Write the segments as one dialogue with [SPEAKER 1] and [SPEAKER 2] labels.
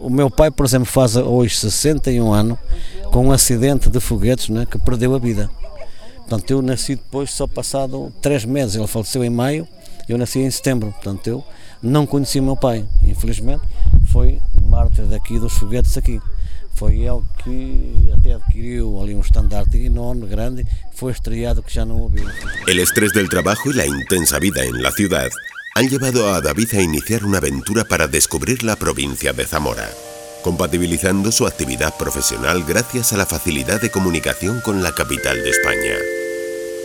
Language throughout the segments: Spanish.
[SPEAKER 1] o meu pai, por exemplo, faz hoje 61 anos com um acidente de foguetes né, que perdeu a vida. Portanto, eu nasci depois, só passado três meses. Ele faleceu em maio, eu nasci em setembro. Portanto, eu não conheci o meu pai. Infelizmente, foi mártir daqui dos foguetes aqui. Foi ele que até adquiriu ali um estandarte enorme, grande, fue estreado que no hubo.
[SPEAKER 2] El estrés del trabajo y la intensa vida en la han llevado a David a iniciar una aventura para descubrir la provincia de Zamora, compatibilizando su actividad profesional gracias a la facilidad de comunicación con la capital de España.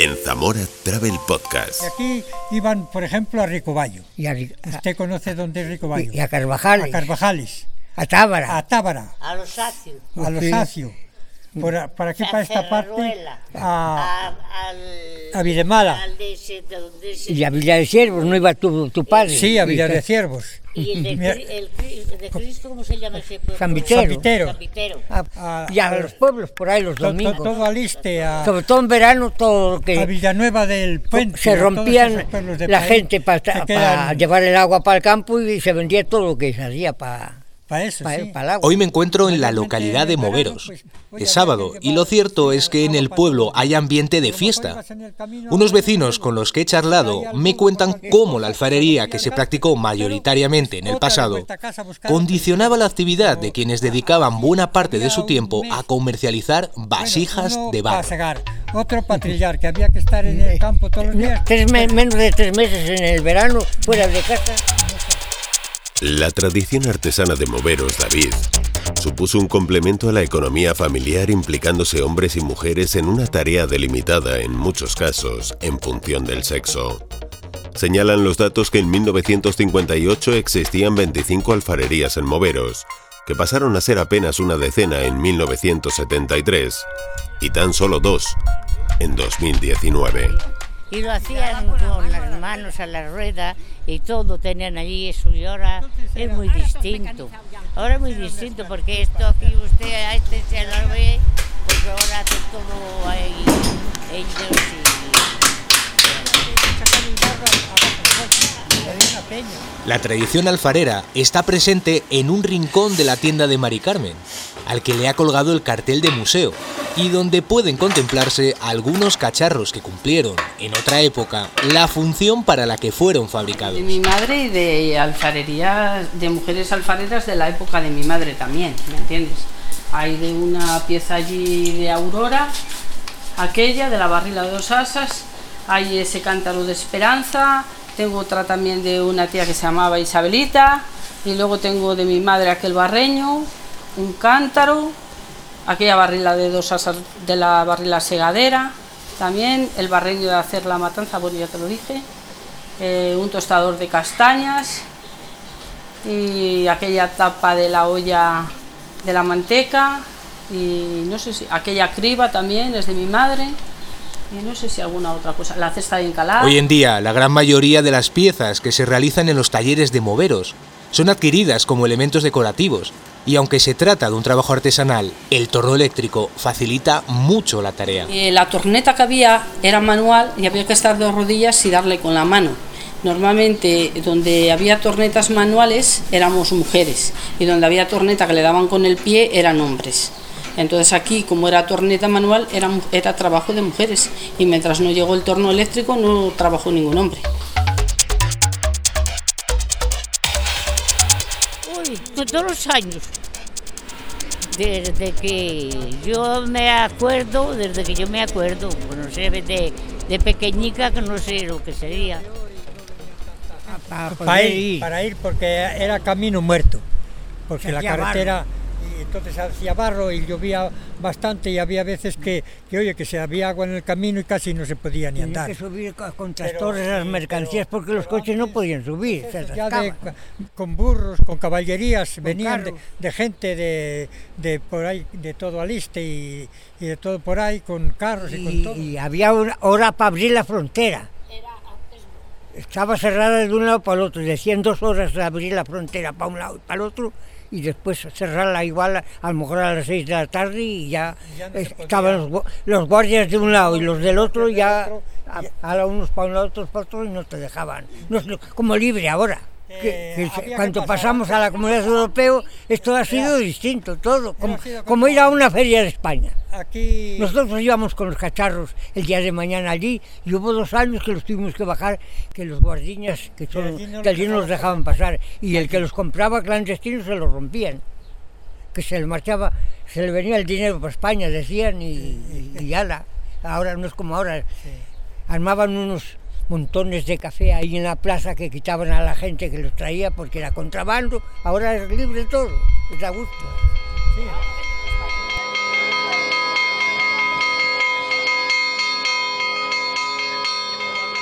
[SPEAKER 2] En Zamora Travel Podcast.
[SPEAKER 3] Y aquí iban, por ejemplo, a Ricoballo.
[SPEAKER 4] Y a,
[SPEAKER 3] ¿Usted conoce dónde es Ricoballo?
[SPEAKER 4] y a Carvajales,
[SPEAKER 3] A Carvajales,
[SPEAKER 4] a Tábara.
[SPEAKER 3] a Tábara,
[SPEAKER 5] A los Acios.
[SPEAKER 3] a Los
[SPEAKER 4] Sí.
[SPEAKER 3] Por, a- para aquí, para esta parte, a,
[SPEAKER 5] a, al,
[SPEAKER 3] a
[SPEAKER 5] al de de
[SPEAKER 4] y a Villa de Siervos, ¿no iba tu, tu padre?
[SPEAKER 3] sí, a
[SPEAKER 4] que-
[SPEAKER 3] de Ciervos.
[SPEAKER 5] y el de, el, Cri- de Cristo, ¿cómo se llama ese pueblo?
[SPEAKER 4] San Vitero.
[SPEAKER 3] San Vitero.
[SPEAKER 5] San Vitero.
[SPEAKER 4] a-
[SPEAKER 3] a-
[SPEAKER 4] y a
[SPEAKER 3] a-
[SPEAKER 4] los pueblos por ahí los domingos.
[SPEAKER 3] todo Aliste, a,
[SPEAKER 4] Sobre todo en verano, todo lo
[SPEAKER 3] a
[SPEAKER 4] que
[SPEAKER 3] Villanueva del Puente.
[SPEAKER 4] se rompían la
[SPEAKER 3] país
[SPEAKER 4] gente para
[SPEAKER 3] que quedan
[SPEAKER 4] llevar el agua para el campo y se vendía todo lo que se hacía para
[SPEAKER 3] Pa' eso, sí.
[SPEAKER 4] el agua.
[SPEAKER 6] Hoy me encuentro en la localidad de Moveros. Es sábado y lo cierto es que en el pueblo hay ambiente de fiesta. Unos vecinos con los que he charlado me cuentan cómo la alfarería que se practicó mayoritariamente en el pasado condicionaba la actividad de quienes dedicaban buena parte de su tiempo a comercializar vasijas de barro.
[SPEAKER 3] otro para trillar, que había que estar en el campo todos los días.
[SPEAKER 4] Menos de tres meses en el verano, fuera de casa.
[SPEAKER 2] La tradición artesana de moveros, David, supuso un complemento a la economía familiar implicándose hombres y mujeres en una tarea delimitada, en muchos casos, en función del sexo. Señalan los datos que en 1958 existían 25 alfarerías en Moveros, que pasaron a ser apenas una decena en 1973 y tan solo dos en 2019.
[SPEAKER 5] Y lo hacían con las manos a la rueda y todo, tenían allí eso. Y ahora es muy distinto. Ahora es muy distinto porque esto aquí usted a este se lo ve, pues ahora hace todo ahí ellos
[SPEAKER 6] La tradición alfarera está presente en un rincón de la tienda de Mari Carmen, al que le ha colgado el cartel de museo, y donde pueden contemplarse algunos cacharros que cumplieron, en otra época, la función para la que fueron fabricados.
[SPEAKER 7] De mi madre y de alfarería, de mujeres alfareras de la época de mi madre también, ¿me entiendes? Hay de una pieza allí de Aurora, aquella de la barrila de dos asas, hay ese cántaro de Esperanza, tengo otra también de una tía que se llamaba Isabelita, y luego tengo de mi madre aquel barreño, un cántaro, aquella barrila de dos de la barrila segadera, también el barreño de hacer la matanza, bueno ya te lo dije, eh, un tostador de castañas y aquella tapa de la olla de la manteca y no sé si aquella criba también es de mi madre y no sé si alguna otra cosa, la cesta de.
[SPEAKER 6] Hoy en día, la gran mayoría de las piezas que se realizan en los talleres de moveros son adquiridas como elementos decorativos, y aunque se trata de un trabajo artesanal, el torno eléctrico facilita mucho la tarea.
[SPEAKER 7] Eh, la torneta que había era manual y había que estar de rodillas y darle con la mano. Normalmente donde había tornetas manuales éramos mujeres y donde había torneta que le daban con el pie eran hombres. Entonces aquí, como era torneta manual, era, era trabajo de mujeres y mientras no llegó el torno eléctrico no trabajó ningún hombre.
[SPEAKER 5] Uy, to- todos los años. Desde que yo me acuerdo, desde que yo me acuerdo, pues no sé, de, de pequeñica que no sé lo que sería.
[SPEAKER 4] Para
[SPEAKER 3] para
[SPEAKER 4] poder
[SPEAKER 3] ir,
[SPEAKER 4] ir.
[SPEAKER 3] para ir porque era camino muerto, porque la carretera, y entonces hacía barro y llovía bastante y había veces que, que, oye, que se había agua en el camino y casi no se podía ni
[SPEAKER 4] Tenía
[SPEAKER 3] andar.
[SPEAKER 4] que subir co- con tractores las mercancías
[SPEAKER 3] pero-
[SPEAKER 4] porque los coches no podían subir, se
[SPEAKER 3] Ya de- con burros, con caballerías, venían de, gente de, de por ahí, de todo Aliste y, y de todo por ahí, con carros y, con todo.
[SPEAKER 4] Y, había una hora para abrir la frontera. Estaba cerrada de un lado para el otro, decían dos horas de abrir la frontera para un lado y para el otro, y después cerrarla igual a lo mejor a las 6 de la tarde y ya,
[SPEAKER 3] ya no
[SPEAKER 4] estaban los, los, guardias de un lado y los del otro ya, a, a unos para un lado, otros para otro y no te dejaban. No, como libre ahora. Que, cuando pasamos a la comunidad europea esto ha sido distinto, todo, como, ir a una feria de España. Aquí... Nosotros íbamos con los cacharros el día de mañana allí y hubo dos años que los tuvimos que bajar, que los guardiñas que, son, que allí no los dejaban pasar y el que los compraba clandestinos se los rompían, que se le marchaba, se le venía el dinero para España, decían, y, y, ala. Ahora no es como ahora. Armaban unos montones de café ahí en la plaza que quitaban a la gente que los traía porque era contrabando, ahora es libre todo, es a gusto.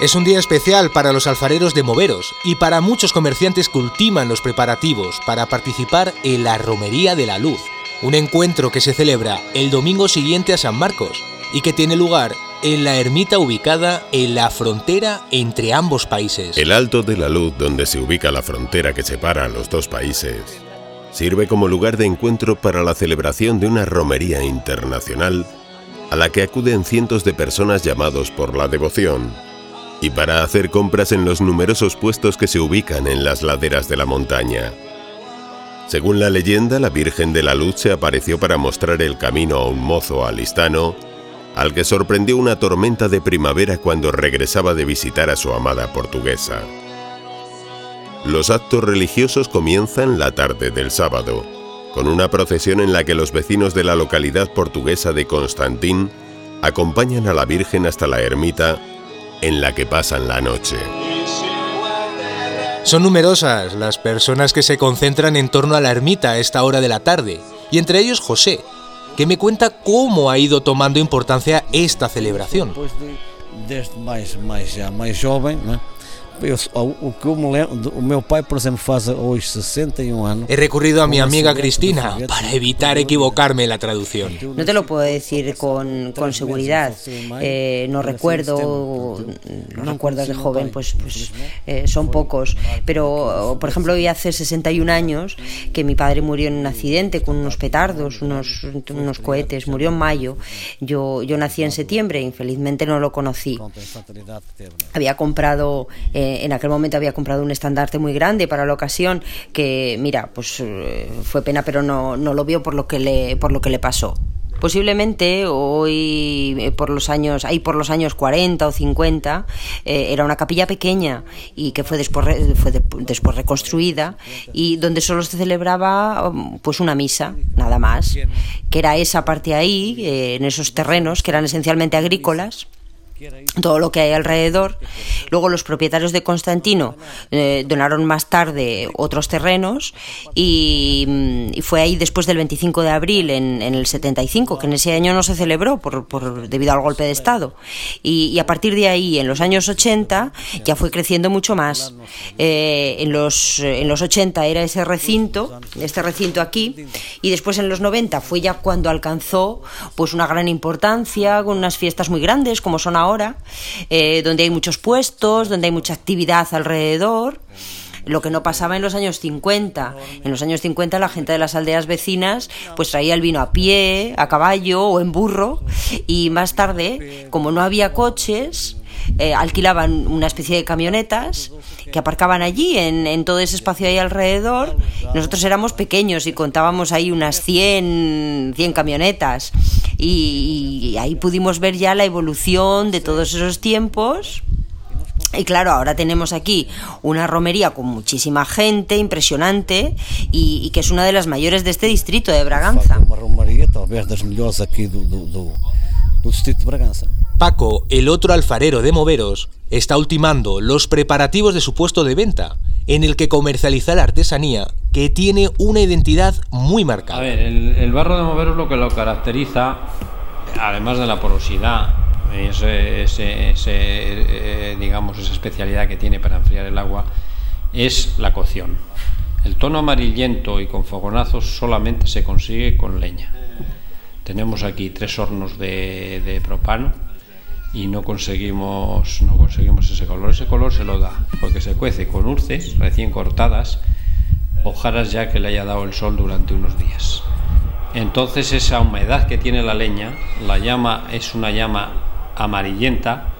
[SPEAKER 6] Es un día especial para los alfareros de Moveros y para muchos comerciantes que ultiman los preparativos para participar en la Romería de la Luz, un encuentro que se celebra el domingo siguiente a San Marcos y que tiene lugar en la ermita ubicada en la frontera entre ambos países.
[SPEAKER 2] El Alto de la Luz, donde se ubica la frontera que separa a los dos países, sirve como lugar de encuentro para la celebración de una romería internacional a la que acuden cientos de personas llamados por la devoción y para hacer compras en los numerosos puestos que se ubican en las laderas de la montaña. Según la leyenda, la Virgen de la Luz se apareció para mostrar el camino a un mozo alistano al que sorprendió una tormenta de primavera cuando regresaba de visitar a su amada portuguesa. Los actos religiosos comienzan la tarde del sábado, con una procesión en la que los vecinos de la localidad portuguesa de Constantín acompañan a la Virgen hasta la ermita en la que pasan la noche.
[SPEAKER 6] Son numerosas las personas que se concentran en torno a la ermita a esta hora de la tarde, y entre ellos José, que me cuenta cómo ha ido tomando importancia esta celebración.
[SPEAKER 1] Pues desde más, más, joven. O, que me lembro, o meu pai, por exemplo, faz hoje 61 años.
[SPEAKER 6] He recurrido a mi amiga Cristina para evitar equivocarme en la traducción.
[SPEAKER 8] No te lo puedo decir con, con seguridad. Eh, no recuerdo, los recuerdos de joven, pues, pues eh, son pocos. Pero, por ejemplo, hoy hace 61 años que mi padre murió en un accidente con unos petardos, unos, unos cohetes. Murió en mayo. Yo, yo nací en septiembre, infelizmente no lo conocí. Había comprado. Eh, en aquel momento había comprado un estandarte muy grande para la ocasión que, mira, pues eh, fue pena, pero no, no lo vio por lo que le, por lo que le pasó. Posiblemente hoy, eh, por los años, ahí por los años 40 o 50, eh, era una capilla pequeña y que fue después, fue después reconstruida y donde solo se celebraba pues una misa, nada más, que era esa parte ahí, en esos terrenos que eran esencialmente agrícolas todo lo que hay alrededor. Luego los propietarios de Constantino eh, donaron más tarde otros terrenos mm, y, fue ahí después del 25 de abril en, el 75, que en ese año no se celebró por, debido al golpe de Estado. Y, a partir de ahí, en los años 80, ya fue creciendo mucho más. Eh, en, los, en los 80 era ese recinto, este recinto aquí, y después en los 90 fue ya cuando alcanzó pues una gran importancia, con unas fiestas muy grandes como son ahora ahora, eh, donde hay muchos puestos, donde hay mucha actividad alrededor lo que no pasaba en los años 50. En los años 50 la gente de las aldeas vecinas pues traía el vino a pie, a caballo o en burro y más tarde, como no había coches, eh, alquilaban una especie de camionetas que aparcaban allí en, todo ese espacio ahí alrededor. Nosotros éramos pequeños y contábamos ahí unas 100, 100 camionetas y, ahí pudimos ver ya la evolución de todos esos tiempos. Y claro, ahora tenemos aquí una romería con muchísima gente, impresionante, y, que es una de las mayores de este distrito de Braganza.
[SPEAKER 1] Romería distrito de Braganza.
[SPEAKER 6] Paco, el otro alfarero de Moveros, está ultimando los preparativos de su puesto de venta, en el que comercializa la artesanía, que tiene una identidad muy marcada.
[SPEAKER 9] A ver, el, barro de Moveros lo que lo caracteriza, además de la porosidad, eh, digamos, esa especialidad que tiene para enfriar el agua, es la cocción. El tono amarillento y con fogonazos solamente se consigue con leña. Tenemos aquí tres hornos de propano y no conseguimos, no conseguimos ese color. Ese color se lo da porque se cuece con urces recién cortadas, hojaras ya que le haya dado el sol durante unos días. Entonces esa humedad que tiene la leña, la llama es una llama amarillenta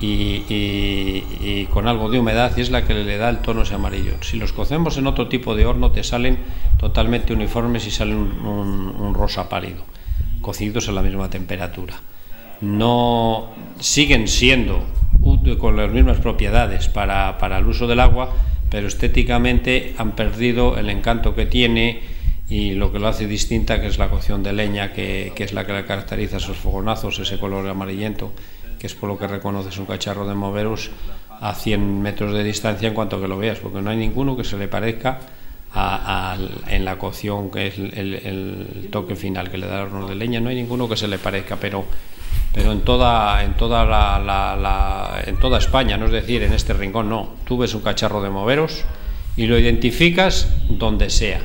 [SPEAKER 9] y, con algo de humedad es la que le da el tono ese amarillo. Si los cocemos en otro tipo de horno te salen totalmente uniformes y salen un, rosa pálido, cocidos a la misma temperatura. No siguen siendo con las mismas propiedades para, el uso del agua, pero estéticamente han perdido el encanto que tiene y lo que lo hace distinta, que es la cocción de leña, que, que es la que le caracteriza esos fogonazos, ese color amarillento que es por lo que reconoces un cacharro de moveros a 100 metros de distancia en cuanto que lo veas, porque no hay ninguno que se le parezca en la cocción, que es el, toque final que le da el horno de leña, no hay ninguno que se le parezca, pero, pero en, toda, en, toda la, en toda España, no es decir, en este rincón, no. Tú ves un cacharro de moveros y lo identificas donde sea.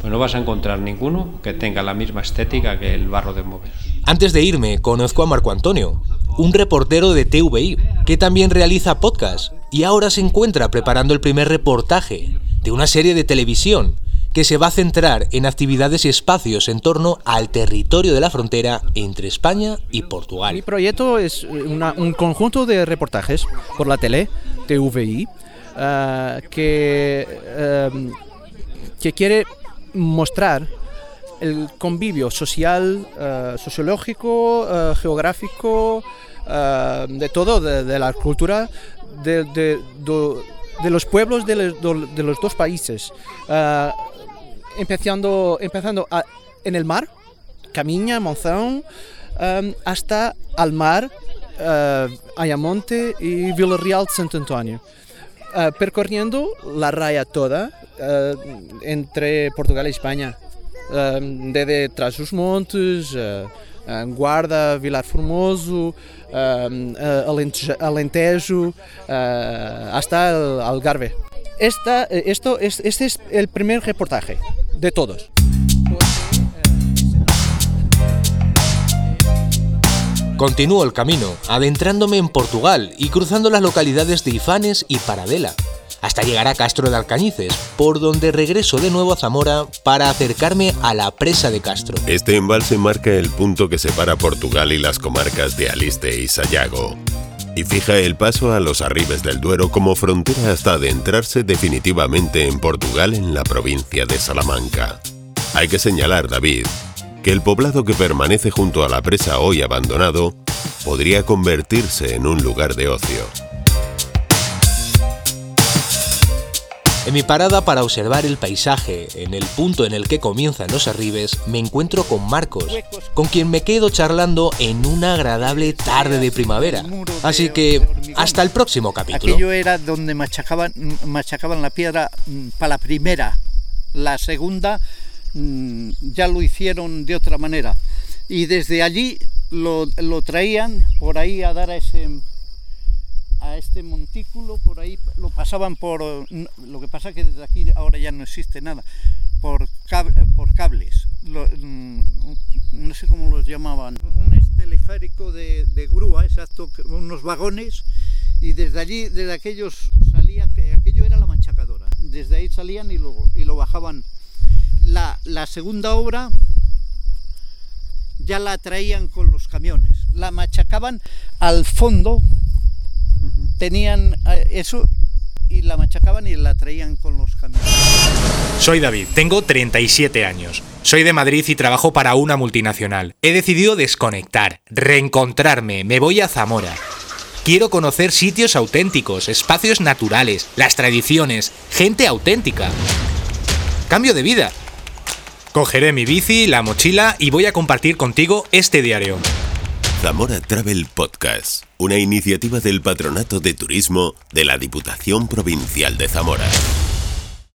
[SPEAKER 9] Pues no vas a encontrar ninguno que tenga la misma estética que el barro de moveros.
[SPEAKER 6] Antes de irme, conozco a Marco Antonio, un reportero de TVI, que también realiza podcast y ahora se encuentra preparando el primer reportaje de una serie de televisión que se va a centrar en actividades y espacios en torno al territorio de la frontera entre España y Portugal.
[SPEAKER 10] Mi proyecto es un conjunto de reportajes por la tele, TVI, eh, que, eh, que quiere mostrar el convivio social, sociológico, geográfico, de todo, de, de, la cultura de, de, de los pueblos de, de, los dos países. Empezando empezando en el mar, Camiña, Monzón, um, hasta al mar, Ayamonte y Villarreal de Santo Antonio. percorriendo la raya toda entre Portugal y España desde Tras os Montes, Guarda, Vilar Formoso, Alentejo, hasta Algarve. Esta, esto, este es el primer reportaje de todos.
[SPEAKER 6] Continúo el camino, adentrándome en Portugal y cruzando las localidades de Ifanes y Paradela, hasta llegar a Castro de Alcañices, por donde regreso de nuevo a Zamora para acercarme a la presa de Castro.
[SPEAKER 2] Este embalse marca el punto que separa Portugal y las comarcas de Aliste y Sayago, y fija el paso a los arribes del Duero como frontera hasta adentrarse definitivamente en Portugal en la provincia de Salamanca. Hay que señalar, David, que el poblado que permanece junto a la presa hoy abandonado podría convertirse en un lugar de ocio.
[SPEAKER 6] En mi parada para observar el paisaje, en el punto en el que comienzan los arribes, me encuentro con Marcos, con quien me quedo charlando en una agradable tarde de primavera. Así que, hasta el próximo capítulo.
[SPEAKER 11] Aquello era donde machacaban, la piedra mm, para la primera. La segunda mm, ya lo hicieron de otra manera. Y desde allí lo, lo traían por ahí a dar a ese a este montículo, por ahí lo pasaban por, lo que pasa que desde aquí ahora ya no existe nada, por, por cables, mm, no sé cómo los llamaban, un teleférico de, grúa, exacto, unos vagones, y desde allí, desde aquellos salía, aquello era la machacadora, desde ahí salían y lo, y lo bajaban. La, la segunda obra ya la traían con los camiones, la machacaban al fondo tenían eh, eso y la machacaban y la traían con los camiones.
[SPEAKER 6] Soy David, tengo 37 años. Soy de Madrid y trabajo para una multinacional. He decidido desconectar, reencontrarme, me voy a Zamora. Quiero conocer sitios auténticos, espacios naturales, las tradiciones, gente auténtica. Cambio de vida. Cogeré mi bici, la mochila y voy a compartir contigo este diario.
[SPEAKER 2] Zamora Travel Podcast, una iniciativa del Patronato de Turismo de la Diputación Provincial de Zamora.